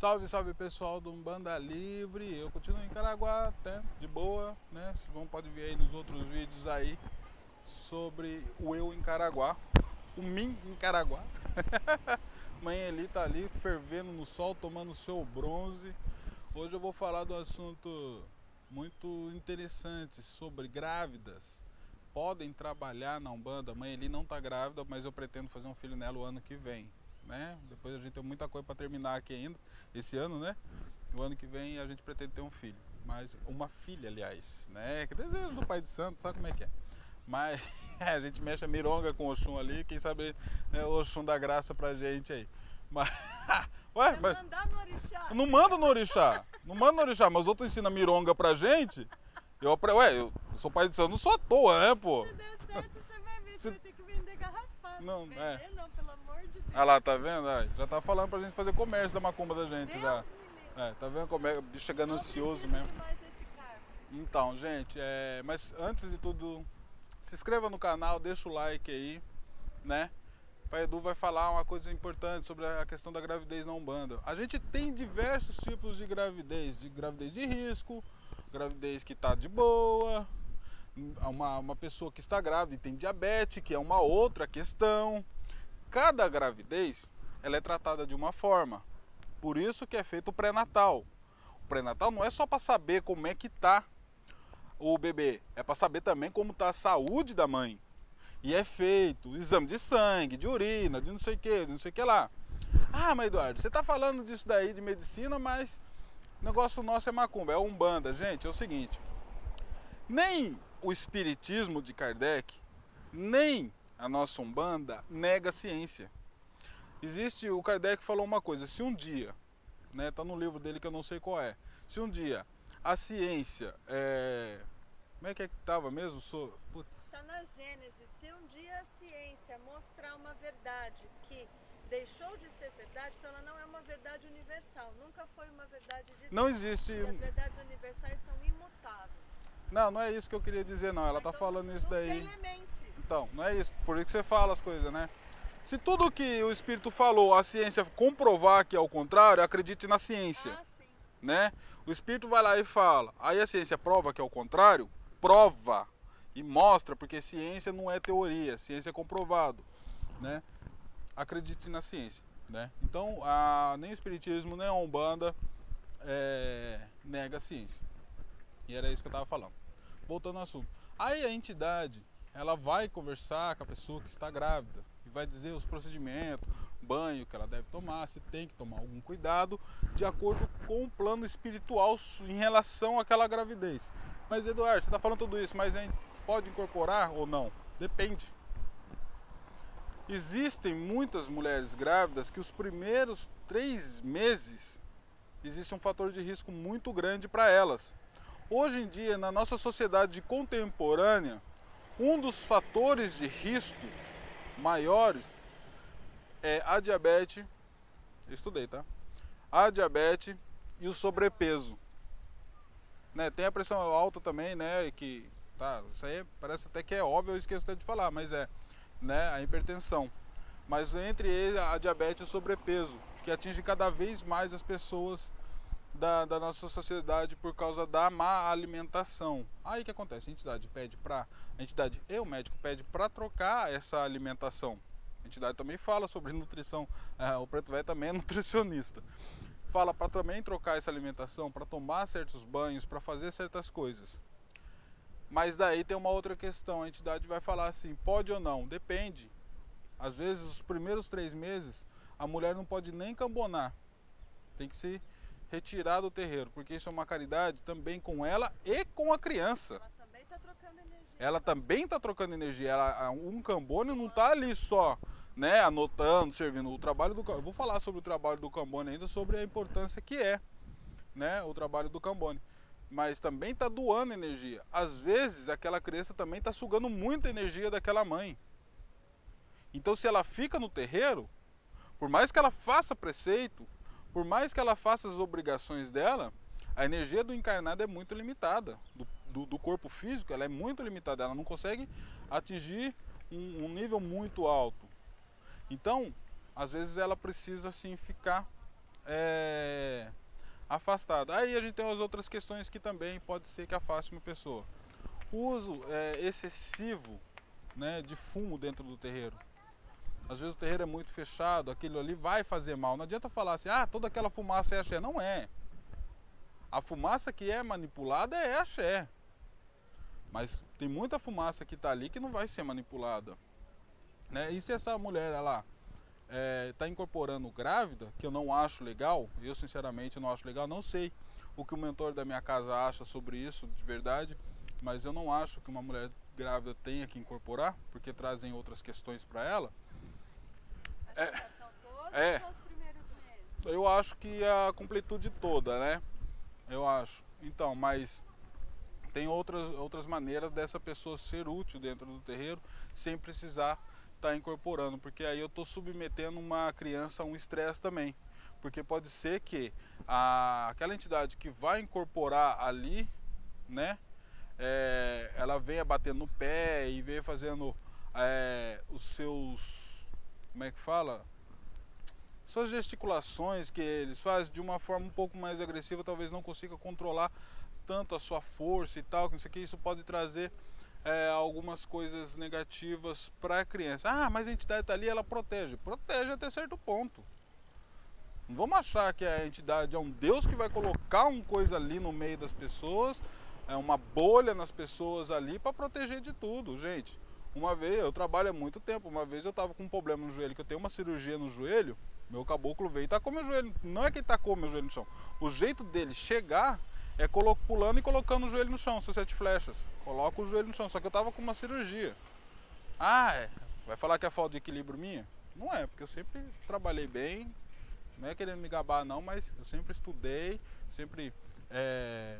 Salve, salve pessoal do Umbanda Livre. Eu continuo em Caraguá, até de boa, né? Vocês vão pode ver aí nos outros vídeos aí sobre o eu em Caraguá, o mim em Caraguá. Mãe Eli tá ali fervendo no sol, tomando seu bronze. Hoje eu vou falar do assunto muito interessante sobre grávidas. Podem trabalhar na Umbanda. Mãe Eli não tá grávida, mas eu pretendo fazer um filho nela o ano que vem né? Depois a gente tem muita coisa para terminar aqui ainda, esse ano, né? O ano que vem a gente pretende ter um filho, mas uma filha, aliás, né? Que desejo do Pai de Santo, sabe como é que é? Mas a gente mexe a mironga com o Oxum ali, quem sabe é o Oxum dá graça pra gente aí. Mas, ué, mas, no orixá. Não manda no orixá, não manda no orixá, mas os outros ensinam mironga pra gente. Eu, ué, eu sou pai de santo, não sou à toa, né, pô? Se der certo, você vai ver, você vai ter que vender garrafada. Não, Vender, é. não, pelo amor. Ah lá, tá vendo? já tá falando pra gente fazer comércio da macumba da gente Deus já. É, tá vendo como é o bicho chegando ansioso mesmo. Então, gente, é, mas antes de tudo, se inscreva no canal, deixa o like aí, né? Pai Edu vai falar uma coisa importante sobre a questão da gravidez na Umbanda. A gente tem diversos tipos de gravidez, de gravidez de risco, gravidez que tá de boa, uma, uma pessoa que está grávida e tem diabetes, que é uma outra questão. Cada gravidez ela é tratada de uma forma. Por isso que é feito o pré-natal. O pré-natal não é só para saber como é que tá o bebê, é para saber também como está a saúde da mãe. E é feito exame de sangue, de urina, de não sei o que, de não sei o que lá. Ah, mas Eduardo, você está falando disso daí de medicina, mas o negócio nosso é macumba, é umbanda. Gente, é o seguinte, nem o espiritismo de Kardec, nem a nossa umbanda nega a ciência. Existe, o Kardec falou uma coisa, se um dia, né, tá no livro dele que eu não sei qual é, se um dia a ciência é... Como é que é que estava mesmo? Sou... Está na Gênesis. Se um dia a ciência mostrar uma verdade que deixou de ser verdade, então ela não é uma verdade universal. Nunca foi uma verdade de Não existe. E as verdades universais são imutáveis. Não, não é isso que eu queria dizer, não. Ela está falando isso daí. Então, não é isso. Por isso que você fala as coisas, né? Se tudo que o espírito falou, a ciência comprovar que é o contrário, acredite na ciência. Ah. Né? O espírito vai lá e fala. Aí a ciência prova que é o contrário, prova e mostra, porque ciência não é teoria, ciência é comprovado, né? Acredite na ciência, né? Então, a, nem o espiritismo, nem a Umbanda é, nega a ciência. E era isso que eu estava falando. Voltando ao assunto. Aí a entidade, ela vai conversar com a pessoa que está grávida e vai dizer os procedimentos, banho que ela deve tomar, se tem que tomar algum cuidado, de acordo com o plano espiritual em relação àquela gravidez. Mas Eduardo, você está falando tudo isso, mas pode incorporar ou não? Depende. Existem muitas mulheres grávidas que os primeiros três meses existe um fator de risco muito grande para elas. Hoje em dia, na nossa sociedade contemporânea, um dos fatores de risco maiores é a diabetes, estudei, tá? A diabetes e o sobrepeso. Né? Tem a pressão alta também, né? Que tá, isso aí parece até que é óbvio, eu esqueço até de falar, mas é, né? A hipertensão. Mas entre eles a diabetes e o sobrepeso, que atinge cada vez mais as pessoas da, da, nossa sociedade por causa da má alimentação. Aí que acontece? A entidade pede para a entidade e o médico pede para trocar essa alimentação. A entidade também fala sobre nutrição. É, o preto velho também é nutricionista. Fala para também trocar essa alimentação, para tomar certos banhos, para fazer certas coisas. Mas daí tem uma outra questão. A entidade vai falar assim: pode ou não? Depende. Às vezes, os primeiros três meses, a mulher não pode nem cambonar. Tem que se retirar do terreiro, porque isso é uma caridade também com ela e com a criança. Ela também está trocando energia. Ela também está trocando energia. Ela, um cambone não está ali só, né, anotando, servindo. O trabalho do eu vou falar sobre o trabalho do cambone ainda, sobre a importância que é, né, o trabalho do cambone. Mas também está doando energia. Às vezes aquela criança também está sugando muita energia daquela mãe. Então se ela fica no terreiro, por mais que ela faça preceito, por mais que ela faça as obrigações dela, a energia do encarnado é muito limitada. Do, do, do corpo físico, ela é muito limitada. Ela não consegue atingir um, um, nível muito alto. Então, às vezes ela precisa assim ficar é, afastado. Aí a gente tem as outras questões que também pode ser que afaste uma pessoa. O uso é, excessivo né, de fumo dentro do terreiro. Às vezes o terreiro é muito fechado, aquilo ali vai fazer mal. Não adianta falar assim, ah, toda aquela fumaça é axé. Não é. A fumaça que é manipulada é axé. Mas tem muita fumaça que está ali que não vai ser manipulada. Né? E se essa mulher ela está é, tá incorporando grávida, que eu não acho legal, eu sinceramente não acho legal, não sei o que o mentor da minha casa acha sobre isso de verdade, mas eu não acho que uma mulher grávida tenha que incorporar, porque trazem outras questões para ela. A é, toda é, os primeiros meses? Eu acho que a completude toda, né? Eu acho. Então, mas tem outras, outras maneiras dessa pessoa ser útil dentro do terreiro sem precisar estar tá incorporando, porque aí eu estou submetendo uma criança a um estresse também. Porque pode ser que a, aquela entidade que vai incorporar ali, né, é, ela venha batendo no pé e venha fazendo é, os seus. Como é que fala? Suas gesticulações que eles fazem de uma forma um pouco mais agressiva, talvez não consiga controlar tanto a sua força e tal, que isso aqui isso pode trazer é, algumas coisas negativas para a criança. Ah, mas a entidade está ali, ela protege. Protege até certo ponto. Não vamos achar que a entidade é um Deus que vai colocar uma coisa ali no meio das pessoas, é uma bolha nas pessoas ali para proteger de tudo, gente. Uma vez, eu trabalho há muito tempo, uma vez eu estava com um problema no joelho, que eu tenho uma cirurgia no joelho, meu caboclo veio e tacou meu joelho. Não é que tacou meu joelho no chão. O jeito dele chegar é pulando e colocando o joelho no chão, seus sete flechas. Coloca o joelho no chão. Só que eu tava com uma cirurgia. Ah, é. Vai falar que é falta de equilíbrio minha? Não é, porque eu sempre trabalhei bem. Não é querendo me gabar não, mas eu sempre estudei, sempre é,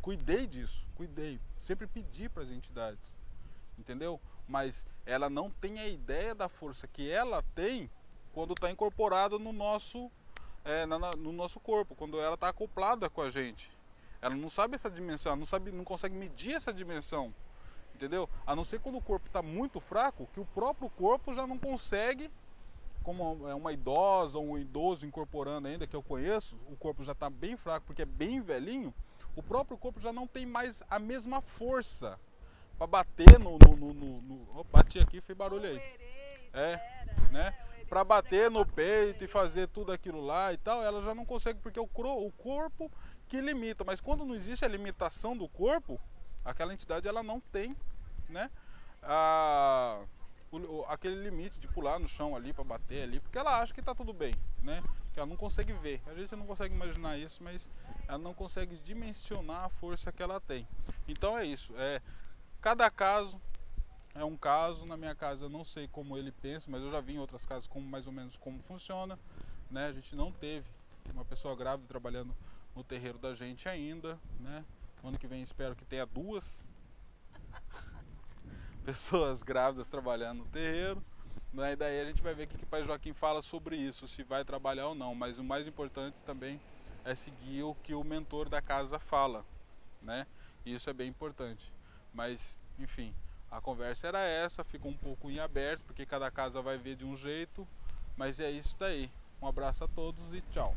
cuidei disso, cuidei. Sempre pedi para as entidades. Entendeu? Mas ela não tem a ideia da força que ela tem quando está incorporada no nosso, é, na, no nosso corpo, quando ela está acoplada com a gente. Ela não sabe essa dimensão, não, sabe, não consegue medir essa dimensão. Entendeu? A não ser quando o corpo está muito fraco, que o próprio corpo já não consegue, como é uma idosa ou um idoso incorporando ainda, que eu conheço, o corpo já está bem fraco porque é bem velhinho, o próprio corpo já não tem mais a mesma força para bater no. no, no, no, no... Oh, bati aqui, fez barulho aí. É, né? Para bater no peito e fazer tudo aquilo lá e tal, ela já não consegue, porque o, o corpo que limita. Mas quando não existe a limitação do corpo, aquela entidade ela não tem, né? A, o, aquele limite de pular no chão ali para bater ali, porque ela acha que está tudo bem, né? Que ela não consegue ver. Às vezes você não consegue imaginar isso, mas ela não consegue dimensionar a força que ela tem. Então é isso. É cada caso é um caso. Na minha casa eu não sei como ele pensa, mas eu já vi em outras casas como mais ou menos como funciona, né? A gente não teve uma pessoa grávida trabalhando no terreiro da gente ainda, né? Ano que vem espero que tenha duas pessoas grávidas trabalhando no terreiro. Né? E daí a gente vai ver o que o Pai Joaquim fala sobre isso, se vai trabalhar ou não. Mas o mais importante também é seguir o que o mentor da casa fala, né? Isso é bem importante. Mas, enfim, a conversa era essa, ficou um pouco em aberto, porque cada casa vai ver de um jeito. Mas é isso daí. Um abraço a todos e tchau.